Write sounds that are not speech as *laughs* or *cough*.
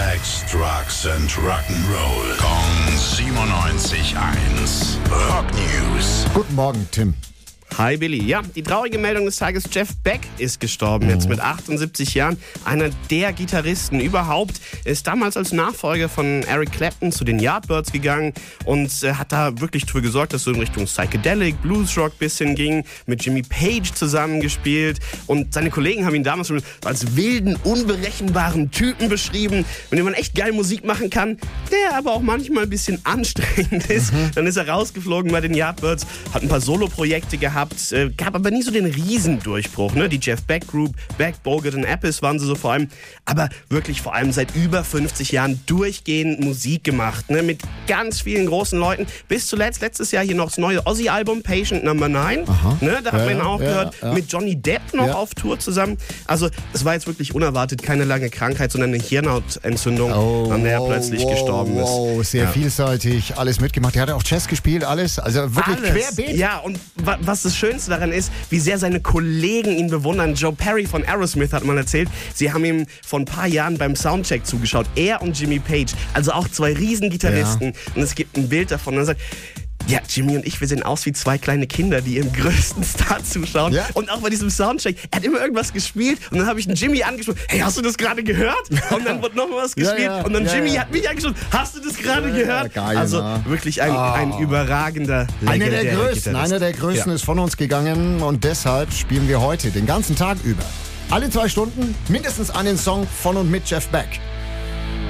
Sex, Drugs and Rock'n'Roll. Kong 97.1. Rock News. Guten Morgen, Tim. Hi Billy. Ja, die traurige Meldung des Tages, Jeff Beck ist gestorben, jetzt mit 78 Jahren. Einer der Gitarristen überhaupt. Er ist damals als Nachfolger von Eric Clapton zu den Yardbirds gegangen und äh, hat da wirklich dafür gesorgt, dass so in Richtung Psychedelic, Bluesrock bisschen ging, mit Jimmy Page zusammengespielt und seine Kollegen haben ihn damals schon als wilden, unberechenbaren Typen beschrieben, mit dem man echt geil Musik machen kann, der aber auch manchmal ein bisschen *laughs* anstrengend ist. Dann ist er rausgeflogen bei den Yardbirds, hat ein paar Soloprojekte gehabt, äh, gab aber nie so den Riesendurchbruch. Ne? Die Jeff Beck Group, Beck, Bogut und Apples waren sie so vor allem, aber wirklich vor allem seit über 50 Jahren durchgehend Musik gemacht, ne? mit ganz vielen großen Leuten. Bis zuletzt, letztes Jahr hier noch das neue Ozzy-Album, Patient Number 9. Ne? Da hat Ja, man ihn auch ja, gehört, ja. mit Johnny Depp noch auf Tour zusammen. Also es war jetzt wirklich unerwartet, keine lange Krankheit, sondern eine Hirnhautentzündung, an der er plötzlich Oh, wow, gestorben ist. Wow, sehr vielseitig, alles mitgemacht. Er hat auch Jazz gespielt, alles. Also wirklich Alles. querbeet. Ja, und was das Schönste daran ist, wie sehr seine Kollegen ihn bewundern. Joe Perry von Aerosmith hat mal erzählt, sie haben ihm vor ein paar Jahren beim Soundcheck zugeschaut. Er und Jimmy Page, also auch zwei Riesengitarristen. Und es gibt ein Bild davon. Und er sagt, ja, Jimmy und ich, wir sehen aus wie zwei kleine Kinder, die ihrem größten Star zuschauen. Ja. Und auch bei diesem Soundcheck, er hat immer irgendwas gespielt und dann habe ich einen Jimmy angesprochen, hey, hast du das gerade gehört? Und dann wird nochmal was Ja, gespielt ja, und dann ja, Jimmy ja. hat mich angesprochen, hast du das gerade Ja, gehört? geil, also na. wirklich ein, ein überragender Einer der größten, einer der größten Ja. ist von uns gegangen und deshalb spielen wir heute den ganzen Tag über. Alle zwei Stunden mindestens einen Song von und mit Jeff Beck.